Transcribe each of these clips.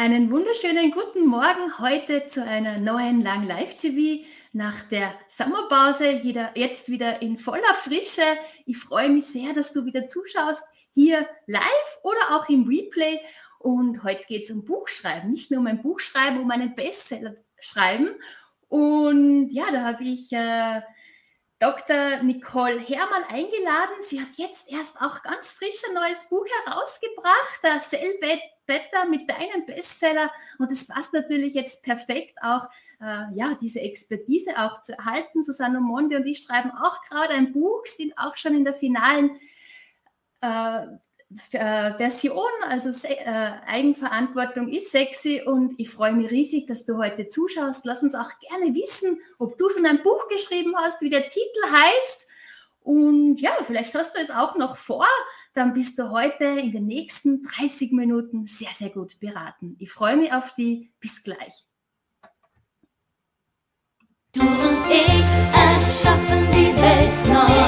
Einen wunderschönen guten Morgen heute zu einer neuen Lang Live TV nach der Sommerpause. Jetzt wieder in voller Frische. Ich freue mich sehr, dass du wieder zuschaust, hier live oder auch im Replay. Und heute geht es um Buchschreiben, nicht nur um ein Buchschreiben, um einen Bestseller schreiben. Und ja, da habe ich äh, Dr. Nicole Hermann eingeladen. Sie hat jetzt erst auch ganz frisch ein neues Buch herausgebracht, das Selbett Better mit deinem Bestseller. Und es passt natürlich jetzt perfekt auch, äh, ja, diese Expertise auch zu erhalten. Susanne Monde und ich schreiben auch gerade ein Buch, sind auch schon in der finalen äh, äh Version, also äh, Eigenverantwortung ist sexy und ich freue mich riesig, dass du heute zuschaust. Lass uns auch gerne wissen, ob du schon ein Buch geschrieben hast, wie der Titel heißt. Und ja, vielleicht hast du es auch noch vor dann bist du heute in den nächsten 30 Minuten sehr, sehr gut beraten. Ich freue mich auf die. Bis gleich. Du und ich erschaffen die Welt neu.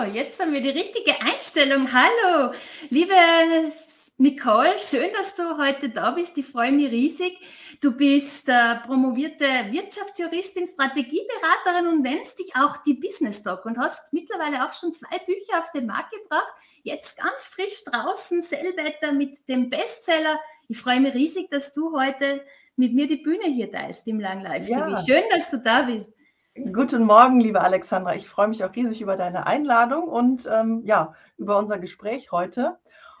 So, jetzt haben wir die richtige Einstellung. Hallo, liebe Nicole, schön, dass du heute da bist. Ich freue mich riesig. Du bist äh, promovierte Wirtschaftsjuristin, Strategieberaterin und nennst dich auch die Business Doc und hast mittlerweile auch schon zwei Bücher auf den Markt gebracht. Jetzt ganz frisch draußen, Sellbetter mit dem Bestseller. Ich freue mich riesig, dass du heute mit mir die Bühne hier teilst im Lang Live TV. Ja. Schön, dass du da bist. Guten Morgen, liebe Alexandra. Ich freue mich auch riesig über deine Einladung und ähm, ja, über unser Gespräch heute.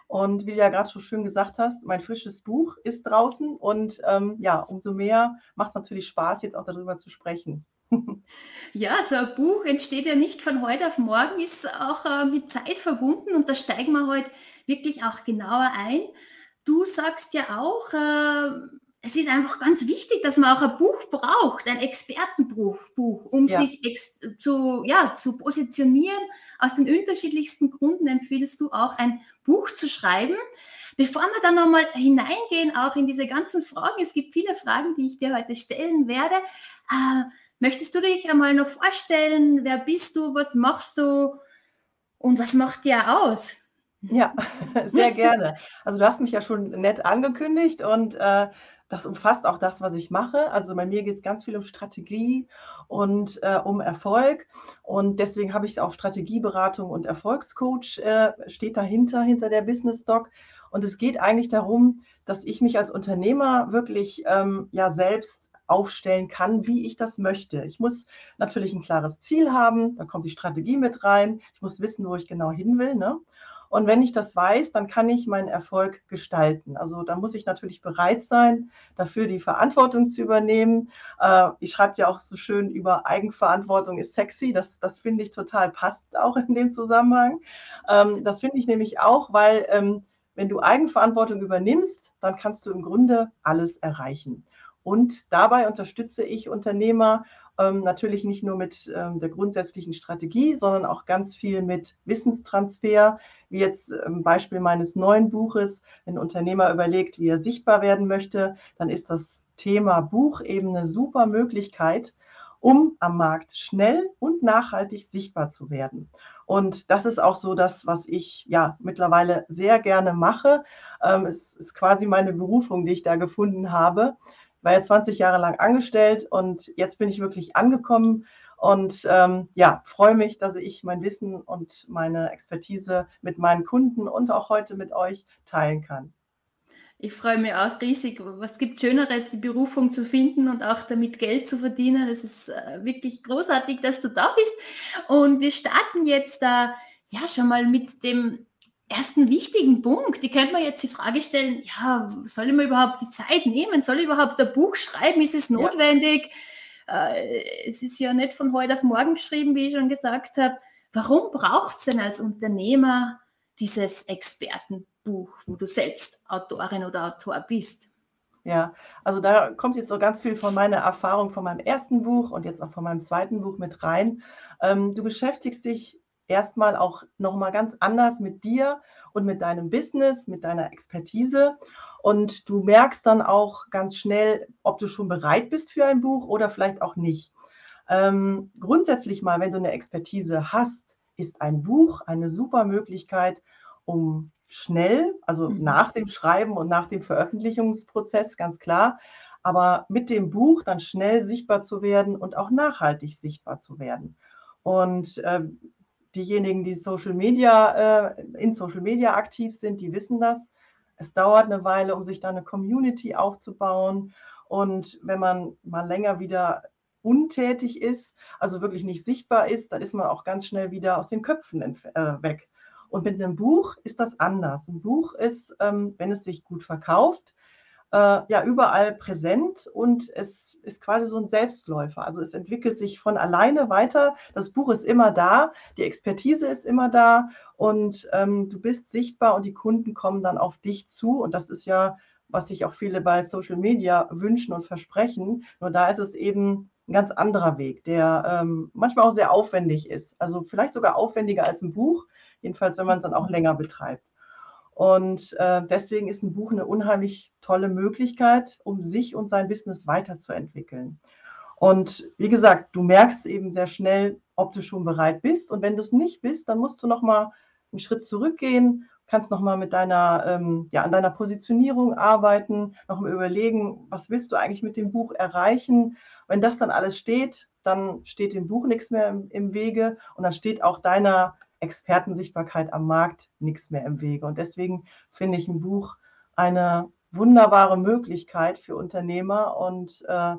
Und wie du ja gerade so schön gesagt hast, mein frisches Buch ist draußen und ähm, ja, umso mehr macht es natürlich Spaß, jetzt auch darüber zu sprechen. Ja, so ein Buch entsteht ja nicht von heute auf morgen, ist auch äh, mit Zeit verbunden und da steigen wir heute wirklich auch genauer ein. Du sagst ja auch, äh, es ist einfach ganz wichtig, dass man auch ein Buch braucht, ein Expertenbuch, Buch, um ja. sich zu, ja, zu positionieren. Aus den unterschiedlichsten Gründen empfiehlst du auch ein Buch zu schreiben. Bevor wir dann nochmal hineingehen, auch in diese ganzen Fragen, es gibt viele Fragen, die ich dir heute stellen werde. Äh, möchtest du dich einmal noch vorstellen? Wer bist du? Was machst du? Und was macht dir aus? Ja, sehr gerne. Also du hast mich ja schon nett angekündigt und äh, das umfasst auch das, was ich mache. Also bei mir geht es ganz viel um Strategie und äh, um Erfolg. Und deswegen habe ich es auch Strategieberatung und Erfolgscoach äh, steht dahinter, hinter der Business Doc. Und es geht eigentlich darum, dass ich mich als Unternehmer wirklich ähm, ja selbst aufstellen kann, wie ich das möchte. Ich muss natürlich ein klares Ziel haben, da kommt die Strategie mit rein. Ich muss wissen, wo ich genau hin will. Ne? Und wenn ich das weiß, dann kann ich meinen Erfolg gestalten. Also da muss ich natürlich bereit sein, dafür die Verantwortung zu übernehmen. Äh, ich schreibe ja auch so schön über Eigenverantwortung ist sexy. Das, das finde ich total passt auch in dem Zusammenhang. Ähm, das finde ich nämlich auch, weil ähm, wenn du Eigenverantwortung übernimmst, dann kannst du im Grunde alles erreichen. Und dabei unterstütze ich Unternehmer ähm, natürlich nicht nur mit ähm, der grundsätzlichen Strategie, sondern auch ganz viel mit Wissenstransfer, wie jetzt im Beispiel meines neuen Buches, wenn ein Unternehmer überlegt, wie er sichtbar werden möchte, dann ist das Thema Buch eben eine super Möglichkeit, um am Markt schnell und nachhaltig sichtbar zu werden. Und das ist auch so das, was ich ja mittlerweile sehr gerne mache. Ähm, es ist quasi meine Berufung, die ich da gefunden habe, war ja 20 Jahre lang angestellt und jetzt bin ich wirklich angekommen und ähm, ja, freue mich, dass ich mein Wissen und meine Expertise mit meinen Kunden und auch heute mit euch teilen kann. Ich freue mich auch riesig. Was gibt Schöneres, die Berufung zu finden und auch damit Geld zu verdienen? Es ist äh, wirklich großartig, dass du da bist. Und wir starten jetzt da ja schon mal mit dem ersten wichtigen Punkt. Die könnte man jetzt die Frage stellen, ja, soll ich mir überhaupt die Zeit nehmen? Soll ich überhaupt ein Buch schreiben? Ist es notwendig? Ja. Äh, es ist ja nicht von heute auf morgen geschrieben, wie ich schon gesagt habe. Warum braucht es denn als Unternehmer dieses Expertenbuch, wo du selbst Autorin oder Autor bist? Ja, also da kommt jetzt so ganz viel von meiner Erfahrung von meinem ersten Buch und jetzt auch von meinem zweiten Buch mit rein. Ähm, du beschäftigst dich erstmal auch nochmal ganz anders mit dir und mit deinem Business, mit deiner Expertise. Und du merkst dann auch ganz schnell, ob du schon bereit bist für ein Buch oder vielleicht auch nicht. Ähm, grundsätzlich mal, wenn du eine Expertise hast, ist ein Buch eine super Möglichkeit, um schnell, also mhm. nach dem Schreiben und nach dem Veröffentlichungsprozess, ganz klar, aber mit dem Buch dann schnell sichtbar zu werden und auch nachhaltig sichtbar zu werden. Und äh, diejenigen, die Social Media, äh, in Social Media aktiv sind, die wissen das. Es dauert eine Weile, um sich da eine Community aufzubauen. Und wenn man mal länger wieder untätig ist, also wirklich nicht sichtbar ist, dann ist man auch ganz schnell wieder aus den Köpfen äh, weg. Und mit einem Buch ist das anders. Ein Buch ist, ähm, wenn es sich gut verkauft, äh, ja überall präsent und es ist quasi so ein Selbstläufer. Also es entwickelt sich von alleine weiter. Das Buch ist immer da, die Expertise ist immer da und ähm, du bist sichtbar und die Kunden kommen dann auf dich zu. Und das ist ja, was sich auch viele bei Social Media wünschen und versprechen. Nur da ist es eben ein ganz anderer Weg, der ähm, manchmal auch sehr aufwendig ist. Also vielleicht sogar aufwendiger als ein Buch, jedenfalls wenn man es dann auch länger betreibt. Und äh, deswegen ist ein Buch eine unheimlich tolle Möglichkeit, um sich und sein Business weiterzuentwickeln. Und wie gesagt, du merkst eben sehr schnell, ob du schon bereit bist. Und wenn du es nicht bist, dann musst du noch mal einen Schritt zurückgehen, kannst noch mal mit deiner, ähm, ja, an deiner Positionierung arbeiten, noch mal überlegen, was willst du eigentlich mit dem Buch erreichen? Wenn das dann alles steht, dann steht dem Buch nichts mehr im, im Wege und dann steht auch deiner Expertensichtbarkeit am Markt nichts mehr im Wege. Und deswegen finde ich ein Buch eine wunderbare Möglichkeit für Unternehmer. Und äh,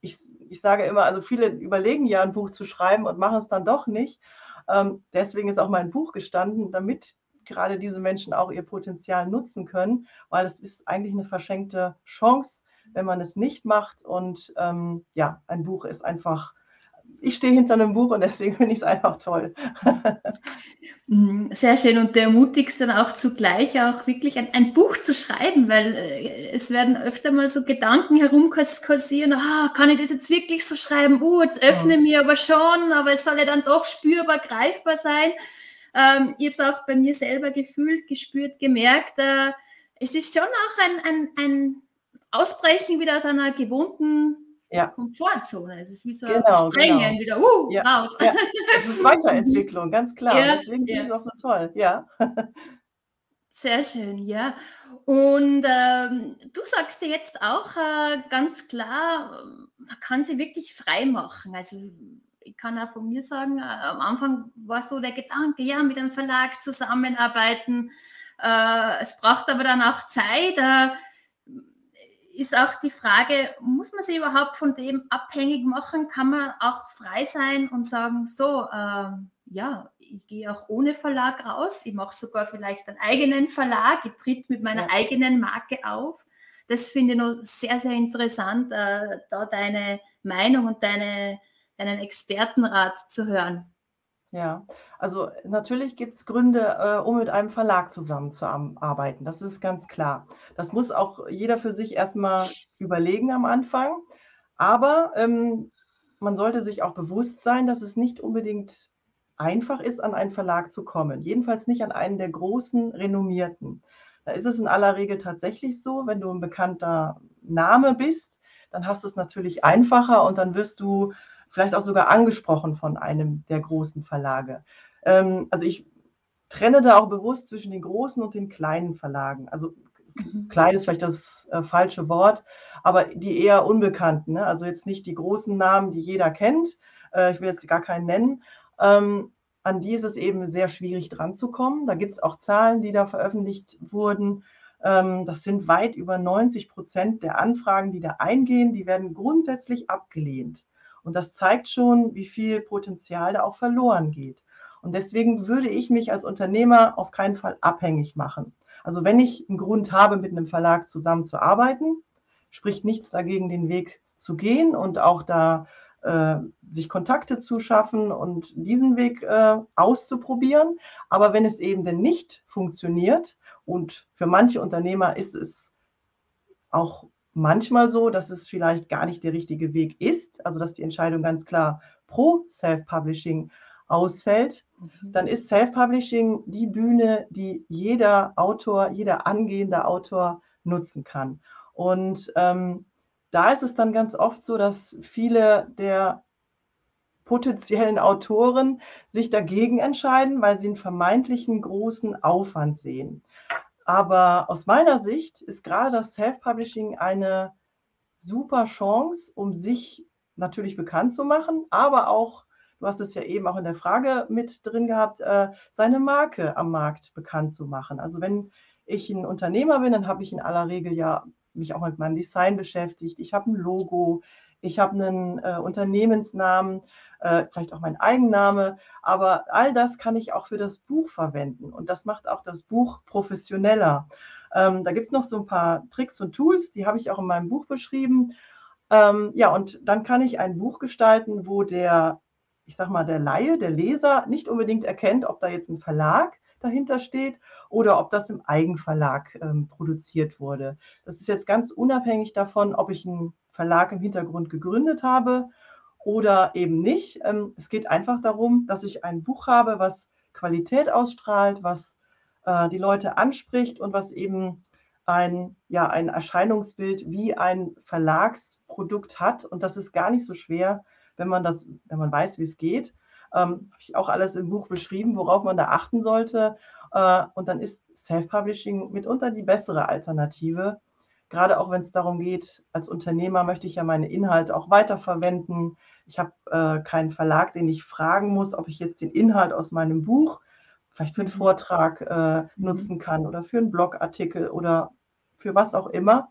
ich, ich sage immer, also viele überlegen ja, ein Buch zu schreiben und machen es dann doch nicht. Ähm, deswegen ist auch mein Buch gestanden, damit gerade diese Menschen auch ihr Potenzial nutzen können, weil es ist eigentlich eine verschenkte Chance, wenn man es nicht macht. Und ähm, ja, ein Buch ist einfach ich stehe hinter einem Buch und deswegen finde ich es einfach toll. Mm, sehr schön und du ermutigst dann auch zugleich auch wirklich ein, ein Buch zu schreiben, weil äh, es werden öfter mal so Gedanken herumkursieren, ah, kann ich das jetzt wirklich so schreiben? Uh, jetzt öffne ja. mir aber schon, aber es soll ja dann doch spürbar, greifbar sein. Ähm, jetzt auch bei mir selber gefühlt, gespürt, gemerkt, äh, es ist schon auch ein, ein, ein Ausbrechen wieder aus einer gewohnten ja. Komfortzone. Es ist wie so genau, Sprengen genau. wieder uh, ja. raus. Ja. Das ist Weiterentwicklung, ganz klar. Ja, Deswegen finde ich es auch so toll. Ja. Sehr schön, ja. Und ähm, du sagst dir jetzt auch äh, ganz klar, man kann sie wirklich frei machen. Also ich kann auch von mir sagen, äh, am Anfang war so der Gedanke, ja, mit einem Verlag zusammenarbeiten. Äh, es braucht aber dann auch Zeit. Ist auch die Frage, muss man sich überhaupt von dem abhängig machen? Kann man auch frei sein und sagen, so, äh, ja, ich gehe auch ohne Verlag raus, ich mache sogar vielleicht einen eigenen Verlag, ich tritt mit meiner ja. eigenen Marke auf. Das finde ich noch sehr, sehr interessant, äh, da deine Meinung und deine, deinen Expertenrat zu hören. Ja, also natürlich gibt es Gründe, äh, um mit einem Verlag zusammenzuarbeiten. Das ist ganz klar. Das muss auch jeder für sich erstmal überlegen am Anfang. Aber ähm, man sollte sich auch bewusst sein, dass es nicht unbedingt einfach ist, an einen Verlag zu kommen. Jedenfalls nicht an einen der großen, renommierten. Da ist es in aller Regel tatsächlich so, wenn du ein bekannter Name bist, dann hast du es natürlich einfacher und dann wirst du vielleicht auch sogar angesprochen von einem der großen Verlage. Ähm, also ich trenne da auch bewusst zwischen den großen und den kleinen Verlagen. Also mhm. klein ist vielleicht das äh, falsche Wort, aber die eher unbekannten. Ne? Also jetzt nicht die großen Namen, die jeder kennt. Äh, ich will jetzt gar keinen nennen. Ähm, an die ist es eben sehr schwierig dran zu kommen. Da gibt es auch Zahlen, die da veröffentlicht wurden. Ähm, das sind weit über 90 Prozent der Anfragen, die da eingehen, die werden grundsätzlich abgelehnt. Und das zeigt schon, wie viel Potenzial da auch verloren geht. Und deswegen würde ich mich als Unternehmer auf keinen Fall abhängig machen. Also wenn ich einen Grund habe, mit einem Verlag zusammenzuarbeiten, spricht nichts dagegen, den Weg zu gehen und auch da äh, sich Kontakte zu schaffen und diesen Weg äh, auszuprobieren. Aber wenn es eben denn nicht funktioniert und für manche Unternehmer ist es auch manchmal so, dass es vielleicht gar nicht der richtige Weg ist, also dass die Entscheidung ganz klar pro Self-Publishing ausfällt, mhm. dann ist Self-Publishing die Bühne, die jeder Autor, jeder angehende Autor nutzen kann. Und ähm, da ist es dann ganz oft so, dass viele der potenziellen Autoren sich dagegen entscheiden, weil sie einen vermeintlichen großen Aufwand sehen. Aber aus meiner Sicht ist gerade das Self-Publishing eine super Chance, um sich natürlich bekannt zu machen, aber auch du hast es ja eben auch in der Frage mit drin gehabt, äh, seine Marke am Markt bekannt zu machen. Also wenn ich ein Unternehmer bin, dann habe ich in aller Regel ja mich auch mit meinem Design beschäftigt. Ich habe ein Logo, ich habe einen äh, Unternehmensnamen, äh, vielleicht auch mein Eigenname, aber all das kann ich auch für das Buch verwenden und das macht auch das Buch professioneller. Ähm, da gibt es noch so ein paar Tricks und Tools, die habe ich auch in meinem Buch beschrieben. Ähm, ja, und dann kann ich ein Buch gestalten, wo der ich sag mal, der Laie, der Leser nicht unbedingt erkennt, ob da jetzt ein Verlag dahinter steht oder ob das im Eigenverlag ähm, produziert wurde. Das ist jetzt ganz unabhängig davon, ob ich einen Verlag im Hintergrund gegründet habe oder eben nicht. Ähm, es geht einfach darum, dass ich ein Buch habe, was Qualität ausstrahlt, was äh, die Leute anspricht und was eben ein, ja, ein Erscheinungsbild wie ein Verlagsprodukt hat. Und das ist gar nicht so schwer, wenn man das, wenn man weiß, wie es geht. Ähm, Habe ich auch alles im Buch beschrieben, worauf man da achten sollte. Äh, und dann ist Self-Publishing mitunter die bessere Alternative. Gerade auch wenn es darum geht, als Unternehmer möchte ich ja meine Inhalte auch weiterverwenden. Ich habe äh, keinen Verlag, den ich fragen muss, ob ich jetzt den Inhalt aus meinem Buch vielleicht für einen mhm. Vortrag äh, mhm. nutzen kann oder für einen Blogartikel oder für was auch immer.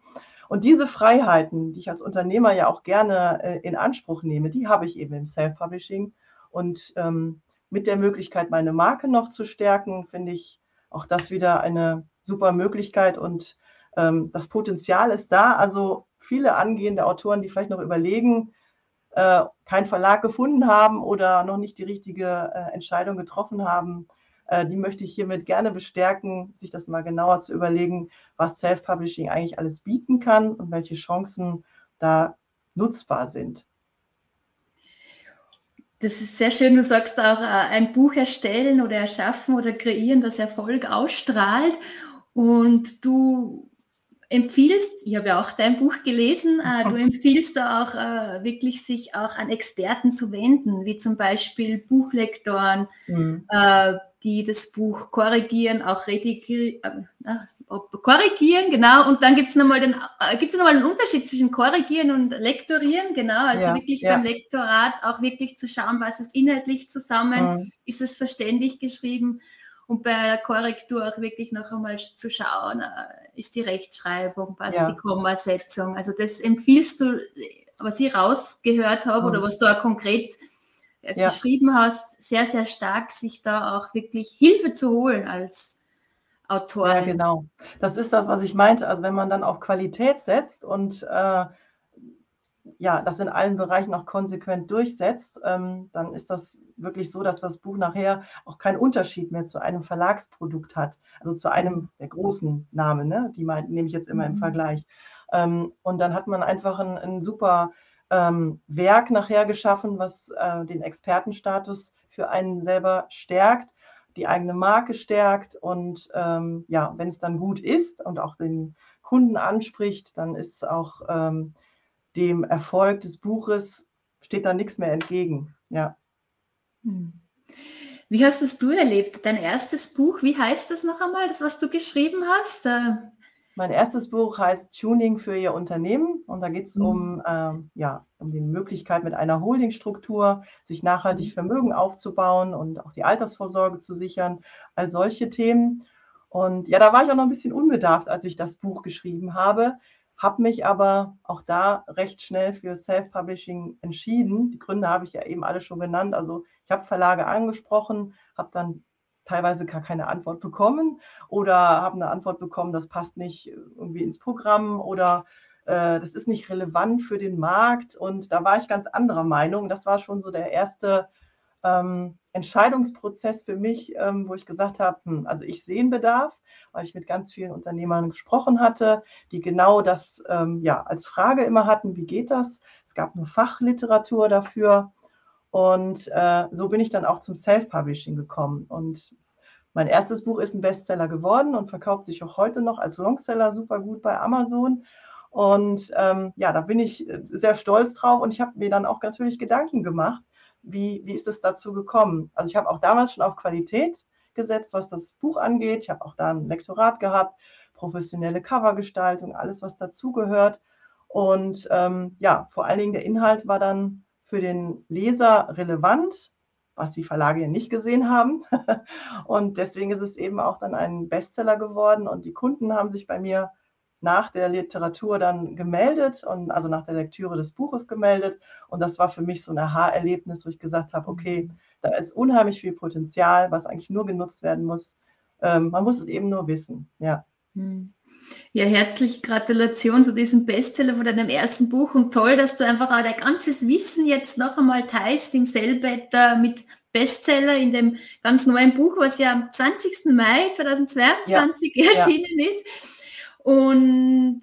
Und diese Freiheiten, die ich als Unternehmer ja auch gerne äh, in Anspruch nehme, die habe ich eben im Self-Publishing. Und ähm, mit der Möglichkeit, meine Marke noch zu stärken, finde ich auch das wieder eine super Möglichkeit. Und ähm, das Potenzial ist da. Also viele angehende Autoren, die vielleicht noch überlegen, äh, keinen Verlag gefunden haben oder noch nicht die richtige äh, Entscheidung getroffen haben, äh, die möchte ich hiermit gerne bestärken, sich das mal genauer zu überlegen, was Self-Publishing eigentlich alles bieten kann und welche Chancen da nutzbar sind. Das ist sehr schön. Du sagst auch, äh, ein Buch erstellen oder erschaffen oder kreieren, das Erfolg ausstrahlt. Und du empfiehlst, ich habe ja auch dein Buch gelesen, äh, du empfiehlst da auch äh, wirklich, sich auch an Experten zu wenden, wie zum Beispiel Buchlektoren, mhm. äh, die das Buch korrigieren, auch redigieren, äh, korrigieren, genau. Und dann gibt es nochmal den, äh, gibt's noch einen Unterschied zwischen korrigieren und lektorieren, genau. Also ja, wirklich ja. beim Lektorat auch wirklich zu schauen, was ist inhaltlich zusammen, mhm. ist es verständlich geschrieben und bei der Korrektur auch wirklich noch einmal zu schauen, äh, ist die Rechtschreibung, passt ja. die Kommasetzung. Also das empfiehlst du, was ich rausgehört habe mhm. oder was du auch konkret äh, ja. beschrieben hast, sehr, sehr stark, sich da auch wirklich Hilfe zu holen als Autor. Ja, genau. Das ist das, was ich meinte. Also wenn man dann auf Qualität setzt und äh, ja, das in allen Bereichen auch konsequent durchsetzt, ähm, dann ist das wirklich so, dass das Buch nachher auch keinen Unterschied mehr zu einem Verlagsprodukt hat, also zu einem der großen Namen, ne? die mein, nehme ich jetzt immer im mhm. Vergleich. Ähm, und dann hat man einfach ein, ein super ähm, Werk nachher geschaffen, was äh, den Expertenstatus für einen selber stärkt, die eigene Marke stärkt und ähm, ja, wenn es dann gut ist und auch den Kunden anspricht, dann ist auch ähm, dem Erfolg des Buches steht da nichts mehr entgegen. Ja. Hm. Wie hast es du erlebt? Dein erstes Buch, wie heißt das noch einmal, das, was du geschrieben hast? Äh, mein erstes Buch heißt Tuning für Ihr Unternehmen und da geht es mhm. um, äh, ja, um die Möglichkeit, mit einer Holdingstruktur sich nachhaltig mhm. Vermögen aufzubauen und auch die Altersvorsorge zu sichern, all solche Themen. Und ja, da war ich auch noch ein bisschen unbedarft, als ich das Buch geschrieben habe, habe mich aber auch da recht schnell für Self-Publishing entschieden. Die Gründe habe ich ja eben alle schon genannt. Also ich habe Verlage angesprochen, habe dann teilweise gar keine Antwort bekommen oder habe eine Antwort bekommen, das passt nicht irgendwie ins Programm oder äh, das ist nicht relevant für den Markt. Und da war ich ganz anderer Meinung. Das war schon so der erste ähm, Entscheidungsprozess für mich, ähm, wo ich gesagt habe, hm, also ich sehe einen Bedarf, weil ich mit ganz vielen Unternehmern gesprochen hatte, die genau das ähm, ja als Frage immer hatten, wie geht das? Es gab nur Fachliteratur dafür. Und äh, so bin ich dann auch zum Self-Publishing gekommen. Und mein erstes Buch ist ein Bestseller geworden und verkauft sich auch heute noch als Longseller super gut bei Amazon. Und ähm, ja, da bin ich äh, sehr stolz drauf und ich habe mir dann auch natürlich Gedanken gemacht, wie, wie ist es dazu gekommen? Also ich habe auch damals schon auf Qualität gesetzt, was das Buch angeht. Ich habe auch da ein Lektorat gehabt, professionelle Covergestaltung, alles, was dazugehört. Und ähm, ja, vor allen Dingen der Inhalt war dann für den Leser relevant, was die Verlage ja nicht gesehen haben. und deswegen ist es eben auch dann ein Bestseller geworden und die Kunden haben sich bei mir nach der Literatur dann gemeldet und also nach der Lektüre des Buches gemeldet. Und das war für mich so ein Aha-Erlebnis, wo ich gesagt habe, okay, da ist unheimlich viel Potenzial, was eigentlich nur genutzt werden muss. Ähm, man muss es eben nur wissen. Ja. Hm. Ja, herzliche Gratulation zu diesem Bestseller von deinem ersten Buch und toll, dass du einfach auch dein ganzes Wissen jetzt noch einmal teilst im Sellbetter mit Bestseller in dem ganz neuen Buch, was ja am 20. Mai 2022 ja. erschienen ja. ist. Und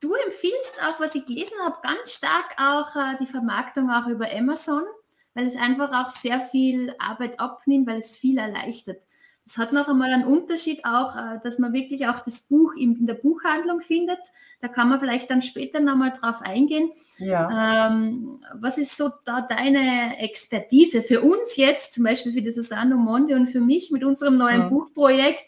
du empfiehlst auch, was ich gelesen habe, ganz stark auch äh, die Vermarktung auch über Amazon, weil es einfach auch sehr viel Arbeit abnimmt, weil es viel erleichtert. Es hat noch einmal einen Unterschied auch, äh, dass man wirklich auch das Buch in, der Buchhandlung findet. Da kann man vielleicht dann später nochmal drauf eingehen. Ja. Ähm, was ist so da deine Expertise für uns jetzt, zum Beispiel für die Susanne Monde und für mich mit unserem neuen ja. Buchprojekt,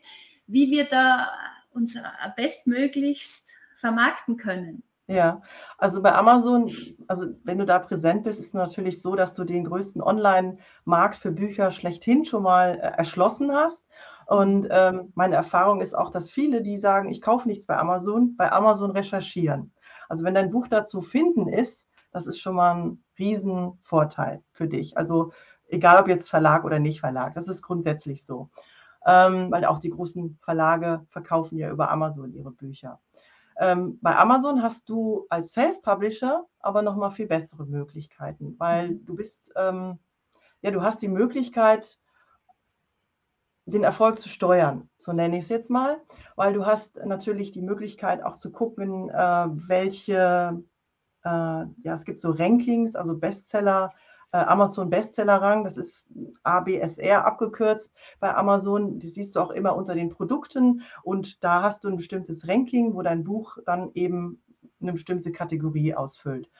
wie wir da uns bestmöglichst vermarkten können. Ja, also bei Amazon, also wenn du da präsent bist, ist natürlich so, dass du den größten Online-Markt für Bücher schlechthin schon mal äh, erschlossen hast. Und ähm, meine Erfahrung ist auch, dass viele, die sagen, ich kaufe nichts bei Amazon, bei Amazon recherchieren. Also wenn dein Buch dazu finden ist, das ist schon mal ein Riesenvorteil für dich. Also egal ob jetzt Verlag oder nicht Verlag, das ist grundsätzlich so ähm, weil auch die großen Verlage verkaufen ja über Amazon ihre Bücher. Ähm, bei Amazon hast du als Self-Publisher aber nochmal viel bessere Möglichkeiten, weil mhm. du bist, ähm, ja, du hast die Möglichkeit, den Erfolg zu steuern, so nenne ich es jetzt mal, weil du hast natürlich die Möglichkeit auch zu gucken, äh, welche, äh, ja, es gibt so Rankings, also Bestseller, Amazon Bestseller-Rang, das ist ABSR abgekürzt bei Amazon. Die siehst du auch immer unter den Produkten und da hast du ein bestimmtes Ranking, wo dein Buch dann eben eine bestimmte Kategorie ausfüllt.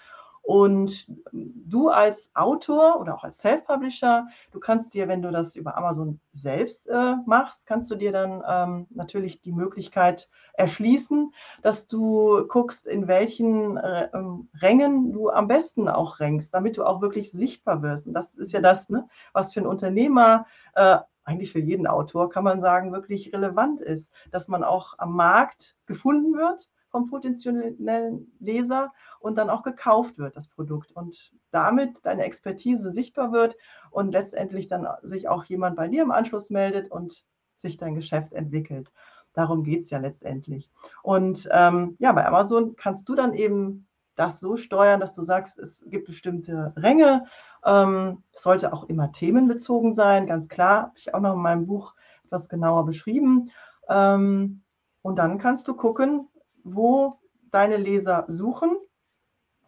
Und du als Autor oder auch als Self-Publisher, du kannst dir, wenn du das über Amazon selbst äh, machst, kannst du dir dann ähm, natürlich die Möglichkeit erschließen, dass du guckst, in welchen äh, ähm, Rängen du am besten auch rankst, damit du auch wirklich sichtbar wirst. Und das ist ja das, ne, was für ein Unternehmer äh, eigentlich für jeden Autor, kann man sagen, wirklich relevant ist, dass man auch am Markt gefunden wird vom potenziellen Leser und dann auch gekauft wird, das Produkt. Und damit deine Expertise sichtbar wird und letztendlich dann sich auch jemand bei dir im Anschluss meldet und sich dein Geschäft entwickelt. Darum geht es ja letztendlich. Und ähm, ja, bei Amazon kannst du dann eben das so steuern, dass du sagst, es gibt bestimmte Ränge. Ähm, es sollte auch immer themenbezogen sein, ganz klar. Habe ich auch noch in meinem Buch etwas genauer beschrieben. Ähm, und dann kannst du gucken, wo deine Leser suchen.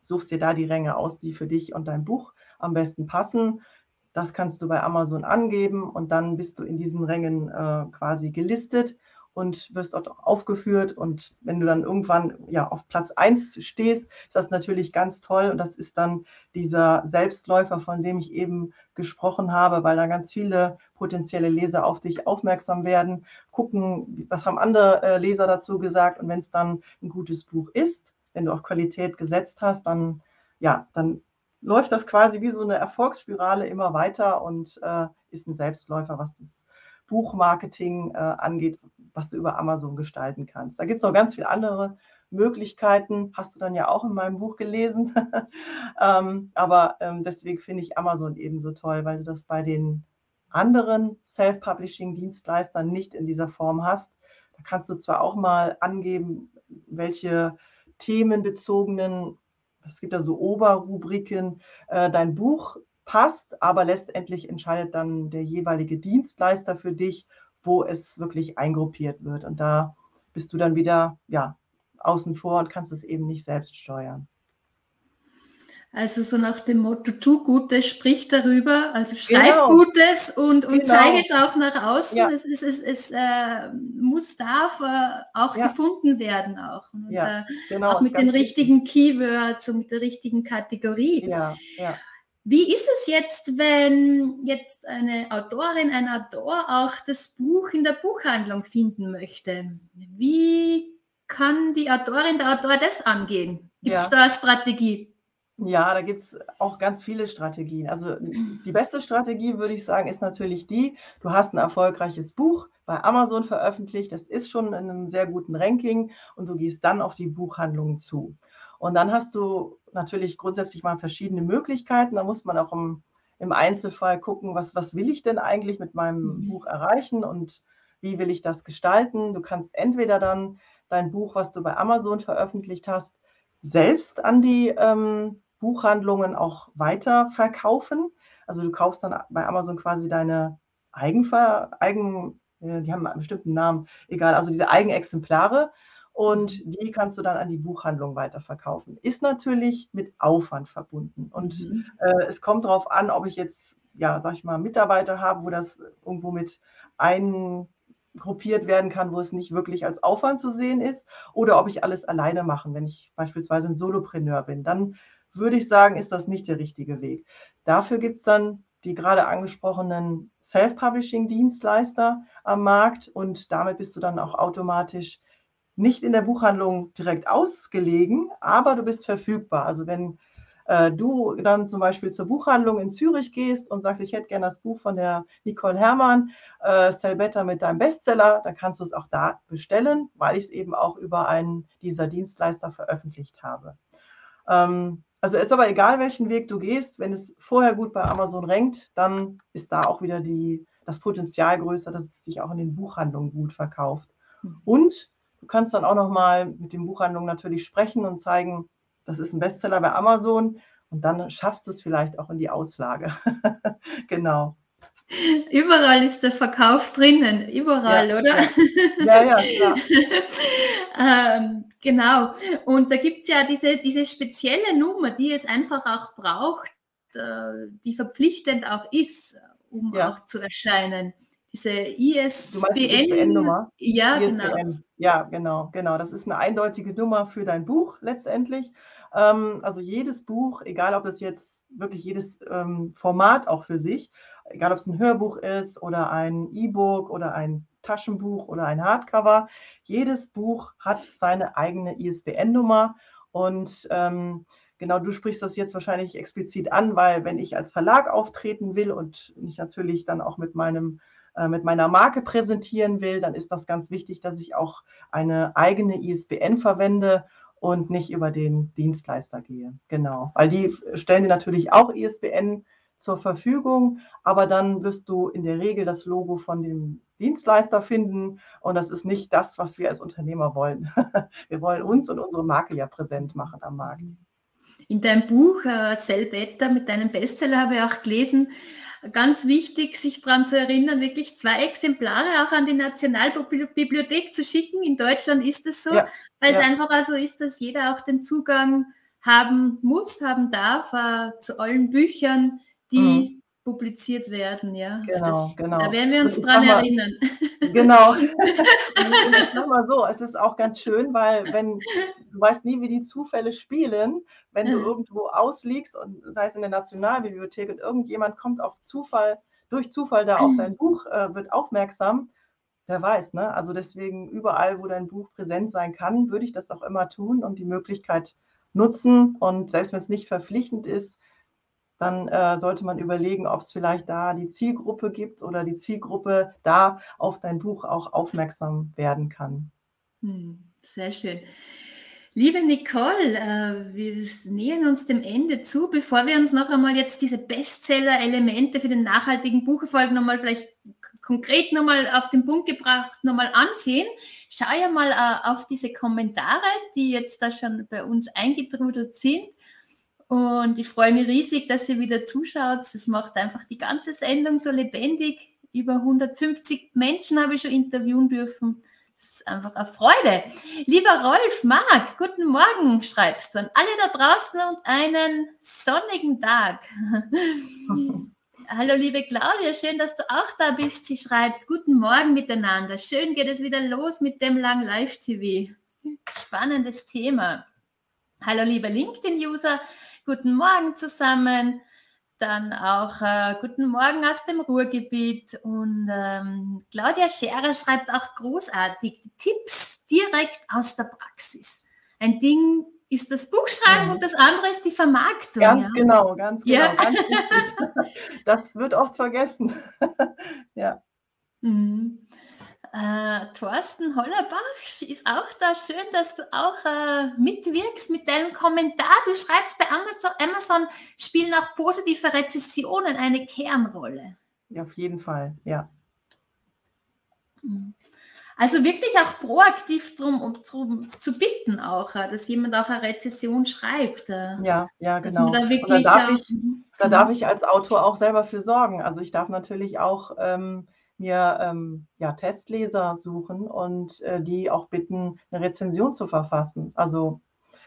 Suchst dir da die Ränge aus, die für dich und dein Buch am besten passen. Das kannst du bei Amazon angeben und dann bist du in diesen Rängen äh, quasi gelistet und wirst dort auch aufgeführt. Und wenn du dann irgendwann ja, auf Platz 1 stehst, ist das natürlich ganz toll. Und das ist dann dieser Selbstläufer, von dem ich eben gesprochen habe, weil da ganz viele potenzielle Leser auf dich aufmerksam werden, gucken, was haben andere äh, Leser dazu gesagt. Und wenn es dann ein gutes Buch ist, wenn du auf Qualität gesetzt hast, dann, ja, dann läuft das quasi wie so eine Erfolgsspirale immer weiter und äh, ist ein Selbstläufer, was das Buchmarketing äh, angeht, was du über Amazon gestalten kannst. Da gibt es noch ganz viele andere Möglichkeiten, hast du dann ja auch in meinem Buch gelesen. ähm, aber ähm, deswegen finde ich Amazon ebenso toll, weil du das bei den anderen Self-Publishing-Dienstleistern nicht in dieser Form hast. Da kannst du zwar auch mal angeben, welche themenbezogenen, es gibt da so Oberrubriken, äh, dein Buch passt, aber letztendlich entscheidet dann der jeweilige Dienstleister für dich, wo es wirklich eingruppiert wird. Und da bist du dann wieder ja, außen vor und kannst es eben nicht selbst steuern. Also so nach dem Motto, tu Gutes, sprich darüber, also schreib genau. Gutes und, und genau. zeige es auch nach außen. Ja. Es, ist, es, es äh, muss, darf äh, auch ja. gefunden werden auch. Und, ja, äh, genau. Auch mit den richtigen wichtig. Keywords und mit der richtigen Kategorie. Wie ist es jetzt, wenn jetzt eine Autorin, ein Autor auch das Buch in der Buchhandlung finden möchte? Wie kann die Autorin, der Autor das angehen? Gibt es da eine Strategie? Ja, da gibt es auch ganz viele Strategien. Also die beste Strategie, würde ich sagen, ist natürlich die, du hast ein erfolgreiches Buch bei Amazon veröffentlicht, das ist schon in einem sehr guten Ranking und du gehst dann auf die Buchhandlungen zu. Und dann hast du natürlich grundsätzlich mal verschiedene Möglichkeiten. Da muss man auch im, im Einzelfall gucken, was, was will ich denn eigentlich mit meinem mhm. Buch erreichen und wie will ich das gestalten. Du kannst entweder dann dein Buch, was du bei Amazon veröffentlicht hast, selbst an die ähm, Buchhandlungen auch weiter verkaufen. Also du kaufst dann bei Amazon quasi deine Eigenver Eigen, die haben einen bestimmten Namen, egal, also diese Eigenexemplare und mhm. die kannst du dann an die Buchhandlung weiterverkaufen. Ist natürlich mit Aufwand verbunden und mhm. äh, es kommt darauf an, ob ich jetzt, ja, sag ich mal, Mitarbeiter habe, wo das irgendwo mit eingruppiert werden kann, wo es nicht wirklich als Aufwand zu sehen ist, oder ob ich alles alleine machen, wenn ich beispielsweise ein Solopreneur bin. Dann würde ich sagen, ist das nicht der richtige Weg. Dafür gibt es dann die gerade angesprochenen Self-Publishing-Dienstleister am Markt und damit bist du dann auch automatisch nicht in der Buchhandlung direkt ausgelegen, aber du bist verfügbar. Also wenn äh, du dann zum Beispiel zur Buchhandlung in Zürich gehst und sagst, ich hätte gerne das Buch von der Nicole Hermann, äh, Sell Better mit deinem Bestseller, dann kannst du es auch da bestellen, weil ich es eben auch über einen dieser Dienstleister veröffentlicht habe. Ähm, also ist aber egal, welchen Weg du gehst, wenn es vorher gut bei Amazon rankt, dann ist da auch wieder die, das Potenzial größer, dass es sich auch in den Buchhandlungen gut verkauft. Hm. Und du kannst dann auch nochmal mit den Buchhandlungen natürlich sprechen und zeigen, das ist ein Bestseller bei Amazon und dann schaffst du es vielleicht auch in die Auslage. genau. Überall ist der Verkauf drinnen, überall, ja, oder? Ja, ja, ja klar. ähm, genau. Und da gibt es ja diese, diese spezielle Nummer, die es einfach auch braucht, äh, die verpflichtend auch ist, um ja. auch zu erscheinen. Diese ISBN-Nummer. Ja, ISBN. genau. Ja, genau, genau. Das ist eine eindeutige Nummer für dein Buch letztendlich. Ähm, also jedes Buch, egal ob es jetzt wirklich jedes ähm, Format auch für sich, egal ob es ein Hörbuch ist oder ein E-Book oder ein Taschenbuch oder ein Hardcover, jedes Buch hat seine eigene ISBN-Nummer und ähm, genau, du sprichst das jetzt wahrscheinlich explizit an, weil wenn ich als Verlag auftreten will und mich natürlich dann auch mit meinem äh, mit meiner Marke präsentieren will, dann ist das ganz wichtig, dass ich auch eine eigene ISBN verwende und nicht über den Dienstleister gehe. Genau, weil die stellen dir natürlich auch ISBN zur Verfügung, aber dann wirst du in der Regel das Logo von dem Dienstleister finden und das ist nicht das, was wir als Unternehmer wollen. wir wollen uns und unsere Marke ja präsent machen am Markt. In deinem Buch äh, Sell Better mit deinem Bestseller habe ich auch gelesen, ganz wichtig, sich daran zu erinnern, wirklich zwei Exemplare auch an die Nationalbibliothek zu schicken. In Deutschland ist es so, ja, weil ja. es einfach also ist, dass jeder auch den Zugang haben muss, haben darf äh, zu allen Büchern, die mhm. Publiziert werden. Ja, genau, das, genau. Da werden wir uns dran mal, erinnern. Genau. Nochmal so, es ist auch ganz schön, weil wenn du weißt nie, wie die Zufälle spielen, wenn du irgendwo ausliegst und sei es in der Nationalbibliothek und irgendjemand kommt auf Zufall, durch Zufall da auf dein Buch, äh, wird aufmerksam, wer weiß, ne? Also deswegen überall, wo dein Buch präsent sein kann, würde ich das auch immer tun und die Möglichkeit nutzen. Und selbst wenn es nicht verpflichtend ist, dann äh, sollte man überlegen, ob es vielleicht da die Zielgruppe gibt oder die Zielgruppe da auf dein Buch auch aufmerksam werden kann. Hm, sehr schön. Liebe Nicole, äh, wir nähern uns dem Ende zu. Bevor wir uns noch einmal jetzt diese Bestseller-Elemente für den nachhaltigen Bucherfolg nochmal vielleicht konkret nochmal auf den Punkt gebracht nochmal ansehen. Schau ja mal äh, auf diese Kommentare, die jetzt da schon bei uns eingetrudelt sind. Und ich freue mich riesig, dass ihr wieder zuschaut. Das macht einfach die ganze Sendung so lebendig. Über 150 Menschen habe ich schon interviewen dürfen. Das ist einfach eine Freude. Lieber Rolf, Marc, guten Morgen, schreibst du an alle da draußen und einen sonnigen Tag. Hallo liebe Claudia, schön, dass du auch da bist. Sie schreibt, guten Morgen miteinander. Schön geht es wieder los mit dem Lang Live TV. Spannendes Thema. Hallo liebe LinkedIn-User, guten Morgen zusammen. Dann auch äh, guten Morgen aus dem Ruhrgebiet. Und ähm, Claudia Scherer schreibt auch großartig Tipps direkt aus der Praxis. Ein Ding ist das Buchschreiben ja. und das andere ist die Vermarktung. Ganz ja? genau, ganz genau. Ja. Ganz das wird oft vergessen. ja. Mhm. Äh, Thorsten Hollerbach ist auch da. Schön, dass du auch äh, mitwirkst mit deinem Kommentar. Du schreibst bei Amazon, Amazon spielen auch positive Rezessionen eine Kernrolle. Ja, auf jeden Fall, ja. Mhm. Also wirklich auch proaktiv darum, um, drum zu bitten, auch, äh, dass jemand auch eine Rezession schreibt. Äh, ja, ja, genau. Da, da, darf ich, da darf ich als Autor auch selber für sorgen. Also ich darf natürlich auch ähm, mir ähm, ja, Testleser suchen und äh, die auch bitten, eine Rezension zu verfassen. Also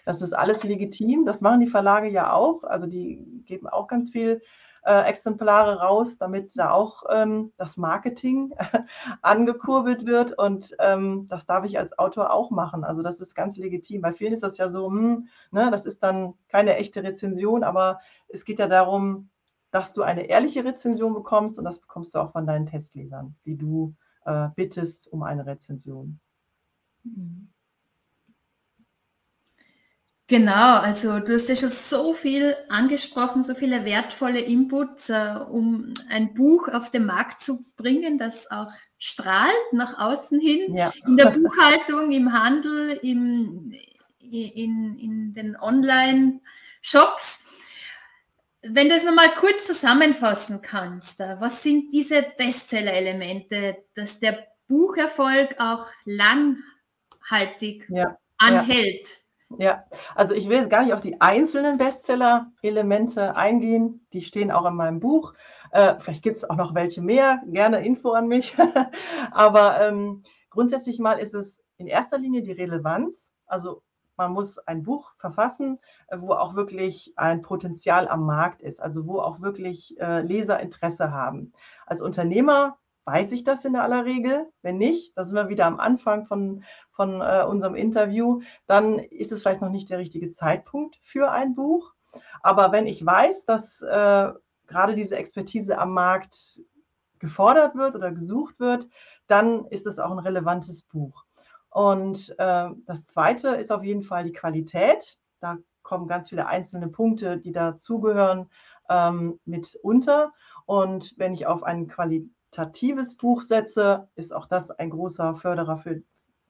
das ist alles legitim. Das machen die Verlage ja auch. Also die geben auch ganz viel äh, Exemplare raus, damit da auch ähm, das Marketing angekurbelt wird. Und ähm, das darf ich als Autor auch machen. Also das ist ganz legitim. Bei vielen ist das ja so, hm, ne, das ist dann keine echte Rezension, aber es geht ja darum, dass du eine ehrliche Rezension bekommst und das bekommst du auch von deinen Testlesern, die du äh, bittest um eine Rezension. Genau, also du hast ja schon so viel angesprochen, so viele wertvolle Inputs, äh, um ein Buch auf den Markt zu bringen, das auch strahlt nach außen hin, ja. in der Buchhaltung, im Handel, im, in, in den Online-Shops. Wenn du es nochmal kurz zusammenfassen kannst, äh, was sind diese Bestseller-Elemente, dass der Bucherfolg auch langhaltig ja, anhält? Ja. ja. also ich will jetzt gar nicht auf die einzelnen Bestseller-Elemente eingehen, die stehen auch in meinem Buch. Äh, vielleicht gibt es auch noch welche mehr, gerne Info an mich. Aber ähm, grundsätzlich mal ist es in erster Linie die Relevanz, also man muss ein Buch verfassen, äh, wo auch wirklich ein Potenzial am Markt ist, also wo auch wirklich äh, Leser Interesse haben. Als Unternehmer weiß ich das in aller Regel. Wenn nicht, da sind wir wieder am Anfang von, von äh, unserem Interview, dann ist es vielleicht noch nicht der richtige Zeitpunkt für ein Buch. Aber wenn ich weiß, dass gerade diese Expertise am Markt gefordert wird oder gesucht wird, dann ist es auch ein relevantes Buch. Und äh, das Zweite ist auf jeden Fall die Qualität. Da kommen ganz viele einzelne Punkte, die dazugehören, ähm, mit unter. Und wenn ich auf ein qualitatives Buch setze, ist auch das ein großer Förderer für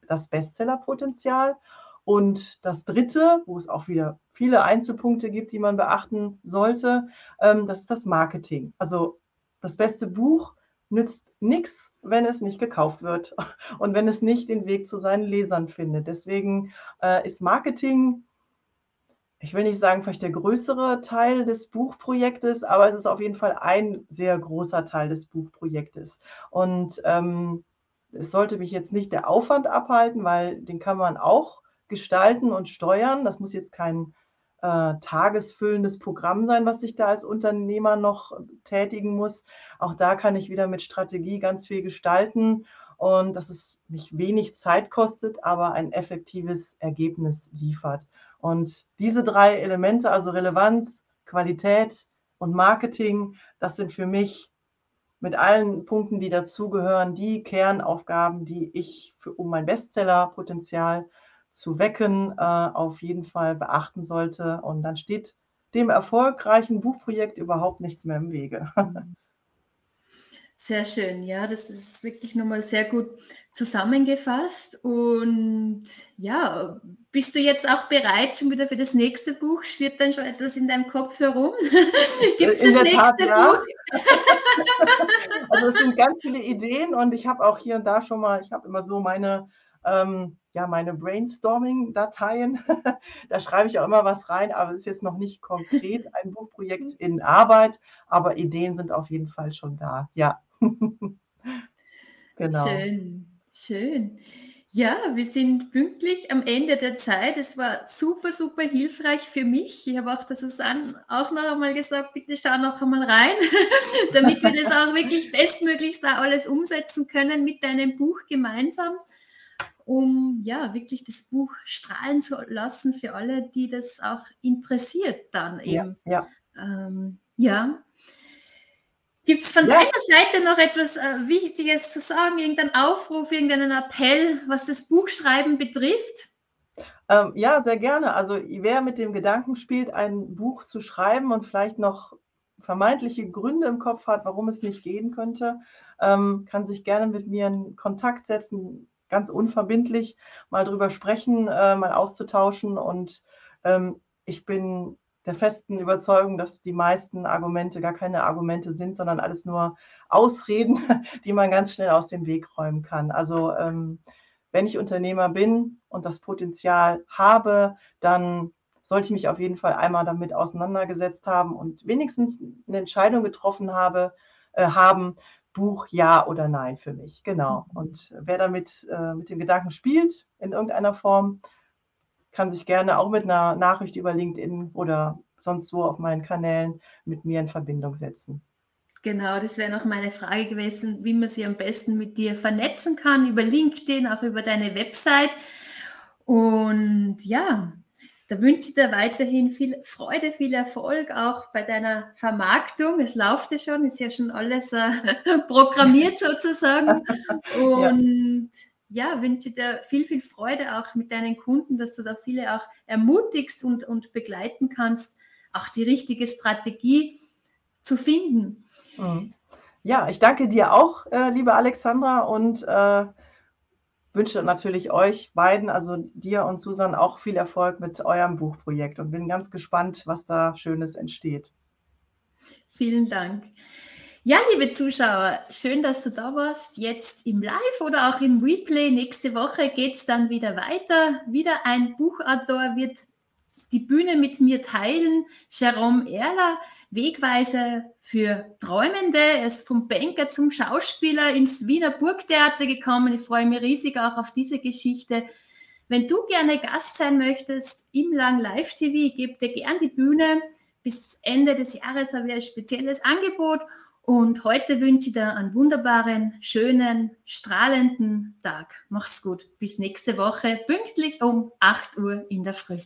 das Bestsellerpotenzial. Und das Dritte, wo es auch wieder viele Einzelpunkte gibt, die man beachten sollte, ähm, das ist das Marketing. Also das beste Buch nützt nichts, wenn es nicht gekauft wird und wenn es nicht den Weg zu seinen Lesern findet. Deswegen äh, ist Marketing, ich will nicht sagen, vielleicht der größere Teil des Buchprojektes, aber es ist auf jeden Fall ein sehr großer Teil des Buchprojektes. Und ähm, es sollte mich jetzt nicht der Aufwand abhalten, weil den kann man auch gestalten und steuern. Das muss jetzt kein äh, tagesfüllendes Programm sein, was ich da als Unternehmer noch tätigen muss. Auch da kann ich wieder mit Strategie ganz viel gestalten und dass es mich wenig Zeit kostet, aber ein effektives Ergebnis liefert. Und diese drei Elemente, also Relevanz, Qualität und Marketing, das sind für mich mit allen Punkten, die dazugehören, die Kernaufgaben, die ich für, um mein Bestsellerpotenzial zu wecken, äh, auf jeden Fall beachten sollte. Und dann steht dem erfolgreichen Buchprojekt überhaupt nichts mehr im Wege. Sehr schön, ja, das ist wirklich nochmal sehr gut zusammengefasst. Und ja, bist du jetzt auch bereit schon wieder für das nächste Buch? Schwirrt dann schon etwas in deinem Kopf herum? Gibt es das nächste Tat, ja. Buch? also es sind ganz viele Ideen und ich habe auch hier und da schon mal, ich habe immer so meine, ähm, ja, meine Brainstorming-Dateien. da schreibe ich auch immer was rein, aber es ist jetzt noch nicht konkret ein Buchprojekt in Arbeit, aber Ideen sind auf jeden Fall schon da. Ja. genau. Schön. Schön. Ja, wir sind pünktlich am Ende der Zeit. Es war super, super hilfreich für mich. Ich habe auch der Susanne auch noch einmal gesagt, bitte schau noch einmal rein, damit wir das auch wirklich bestmöglichst da alles umsetzen können mit deinem Buch gemeinsam, um ja wirklich das Buch strahlen zu lassen für alle, die das auch interessiert dann eben. Ja. ja. Ähm, ja. Gibt es von ja. deiner Seite noch etwas äh, Wichtiges zu sagen, irgendeinen Aufruf, irgendeinen Appell, was das Buchschreiben betrifft? Ähm, ja, sehr gerne. Also wer mit dem Gedanken spielt, ein Buch zu schreiben und vielleicht noch vermeintliche Gründe im Kopf hat, warum es nicht gehen könnte, ähm, kann sich gerne mit mir in Kontakt setzen, ganz unverbindlich mal drüber sprechen, äh, mal auszutauschen. Und ähm, ich bin der festen Überzeugung, dass die meisten Argumente gar keine Argumente sind, sondern alles nur Ausreden, die man ganz schnell aus dem Weg räumen kann. Also ähm, wenn ich Unternehmer bin und das Potenzial habe, dann sollte ich mich auf jeden Fall einmal damit auseinandergesetzt haben und wenigstens eine Entscheidung getroffen habe, äh, haben, Buch ja oder nein für mich. Genau. Mhm. Und wer damit äh, mit dem Gedanken spielt in irgendeiner Form, kann sich gerne auch mit einer Nachricht über LinkedIn oder sonst wo auf meinen Kanälen mit mir in Verbindung setzen. Genau, das wäre noch meine Frage gewesen, wie man sich am besten mit dir vernetzen kann, über LinkedIn, auch über deine Website. Und ja, da wünsche ich dir weiterhin viel Freude, viel Erfolg auch bei deiner Vermarktung. Es läuft ja schon, ist ja schon alles äh, programmiert sozusagen. Und ja ja, wünsche dir viel, viel Freude auch mit deinen Kunden, dass du da viele auch ermutigst und, und begleiten kannst, auch die richtige Strategie zu finden. Mhm. Ja, ich danke dir auch, äh, liebe Alexandra, und äh, wünsche natürlich euch beiden, also dir und Susan, auch viel Erfolg mit eurem Buchprojekt und bin ganz gespannt, was da Schönes entsteht. Vielen Dank. Ja, liebe Zuschauer, schön, dass du da warst. Jetzt im Live oder auch im Replay. Nächste Woche geht es dann wieder weiter. Wieder ein Buchautor wird die Bühne mit mir teilen. Jerome Erler, Wegweiser für Träumende. Er ist vom Banker zum Schauspieler ins Wiener Burgtheater gekommen. Ich freue mich riesig auch auf diese Geschichte. Wenn du gerne Gast sein möchtest im Lang Live TV, gebe dir gerne die Bühne. Bis Ende des Jahres habe ich ein spezielles Angebot und heute wünsche ich dir einen wunderbaren, schönen, strahlenden Tag. Mach's gut. Bis nächste Woche, pünktlich um 8 Uhr in der Früh.